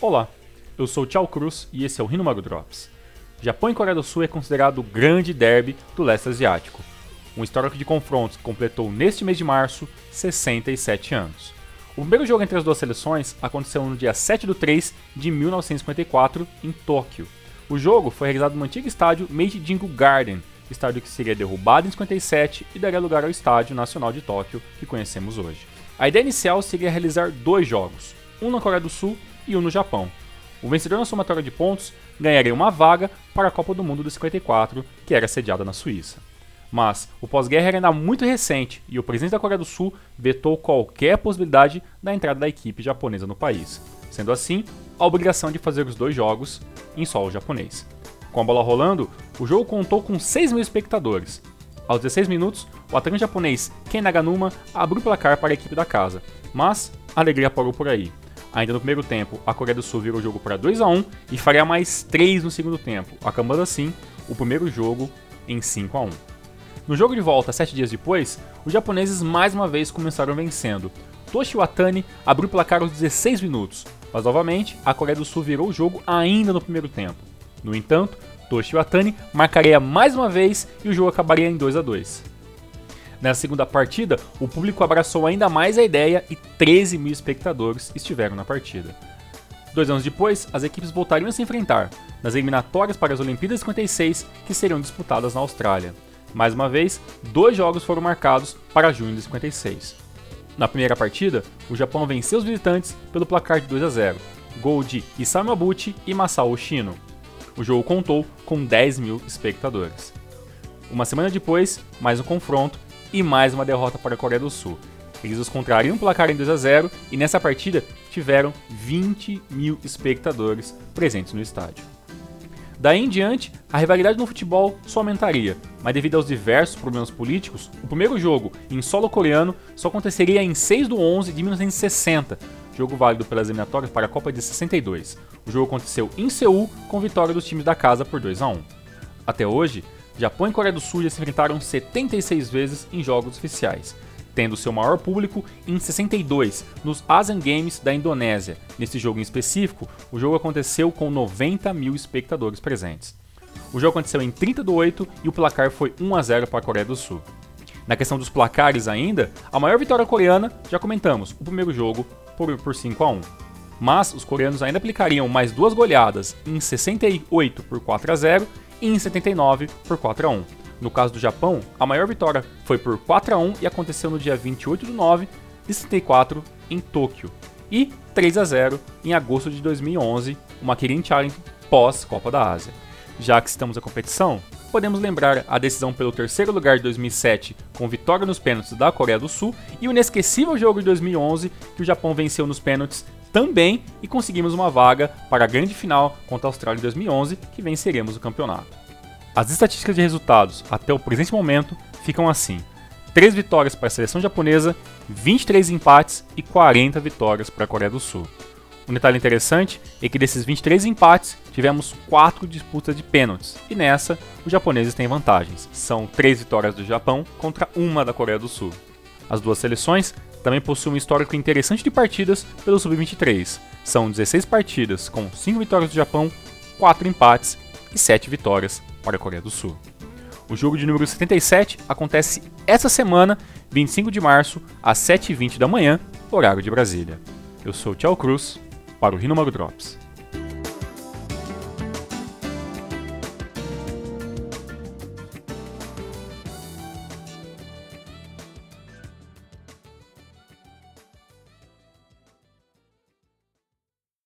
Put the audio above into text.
Olá, eu sou Tchau Cruz e esse é o Rinomaru Drops. Japão e Coreia do Sul é considerado o grande derby do leste asiático, um histórico de confrontos que completou neste mês de março 67 anos. O primeiro jogo entre as duas seleções aconteceu no dia 7 de 3 de 1954 em Tóquio. O jogo foi realizado no antigo estádio Meiji Jingu Garden, estádio que seria derrubado em 57 e daria lugar ao Estádio Nacional de Tóquio que conhecemos hoje. A ideia inicial seria realizar dois jogos, um na Coreia do Sul e um no Japão. O vencedor na somatória de pontos ganharia uma vaga para a Copa do Mundo de 54, que era sediada na Suíça. Mas o pós-guerra era ainda muito recente e o presidente da Coreia do Sul vetou qualquer possibilidade da entrada da equipe japonesa no país, sendo assim a obrigação de fazer os dois jogos em solo japonês. Com a bola rolando, o jogo contou com 6 mil espectadores. Aos 16 minutos, o atacante japonês Ken Naganuma abriu o placar para a equipe da casa, mas a alegria parou por aí. Ainda no primeiro tempo, a Coreia do Sul virou o jogo para 2 a 1 e faria mais 3 no segundo tempo, acabando assim o primeiro jogo em 5 a 1. No jogo de volta, sete dias depois, os japoneses mais uma vez começaram vencendo. Toshi Watani abriu o placar aos 16 minutos, mas novamente a Coreia do Sul virou o jogo ainda no primeiro tempo. No entanto, Toshi Watani marcaria mais uma vez e o jogo acabaria em 2 a 2. Nessa segunda partida, o público abraçou ainda mais a ideia e 13 mil espectadores estiveram na partida. Dois anos depois, as equipes voltariam a se enfrentar nas eliminatórias para as Olimpíadas 56, que seriam disputadas na Austrália. Mais uma vez, dois jogos foram marcados para junho de 56. Na primeira partida, o Japão venceu os visitantes pelo placar de 2 a 0, gol de Isamu Abuchi e Masao Oshino. O jogo contou com 10 mil espectadores. Uma semana depois, mais um confronto e mais uma derrota para a Coreia do Sul. Eles os contrariam o placar em 2 a 0 e nessa partida tiveram 20 mil espectadores presentes no estádio. Daí em diante, a rivalidade no futebol só aumentaria, mas devido aos diversos problemas políticos, o primeiro jogo em solo coreano só aconteceria em 6 de 11 de 1960, jogo válido pelas eliminatórias para a Copa de 62. O jogo aconteceu em Seul com vitória dos times da casa por 2 a 1. Até hoje, Japão e Coreia do Sul já se enfrentaram 76 vezes em jogos oficiais, tendo seu maior público em 62 nos Asian Games da Indonésia. Nesse jogo em específico, o jogo aconteceu com 90 mil espectadores presentes. O jogo aconteceu em 30 do 8 e o placar foi 1 a 0 para a Coreia do Sul. Na questão dos placares ainda, a maior vitória coreana, já comentamos, o primeiro jogo por, por 5 a 1. Mas os coreanos ainda aplicariam mais duas goleadas em 68 por 4 a 0 em 79 por 4 a 1. No caso do Japão, a maior vitória foi por 4 a 1 e aconteceu no dia 28 de 9 de 74 em Tóquio e 3 a 0 em agosto de 2011, uma Kirin Challenge pós Copa da Ásia. Já que estamos na competição, podemos lembrar a decisão pelo terceiro lugar de 2007 com vitória nos pênaltis da Coreia do Sul e o inesquecível jogo de 2011 que o Japão venceu nos pênaltis também e conseguimos uma vaga para a grande final contra a Austrália em 2011, que venceremos o campeonato. As estatísticas de resultados até o presente momento ficam assim: 3 vitórias para a seleção japonesa, 23 empates e 40 vitórias para a Coreia do Sul. Um detalhe interessante é que desses 23 empates, tivemos 4 disputas de pênaltis, e nessa, os japoneses têm vantagens. São 3 vitórias do Japão contra uma da Coreia do Sul. As duas seleções também possui um histórico interessante de partidas pelo Sub-23. São 16 partidas, com 5 vitórias do Japão, 4 empates e 7 vitórias para a Coreia do Sul. O jogo de número 77 acontece essa semana, 25 de março, às 7h20 da manhã, horário de Brasília. Eu sou o Tchau Cruz, para o Rino Drops.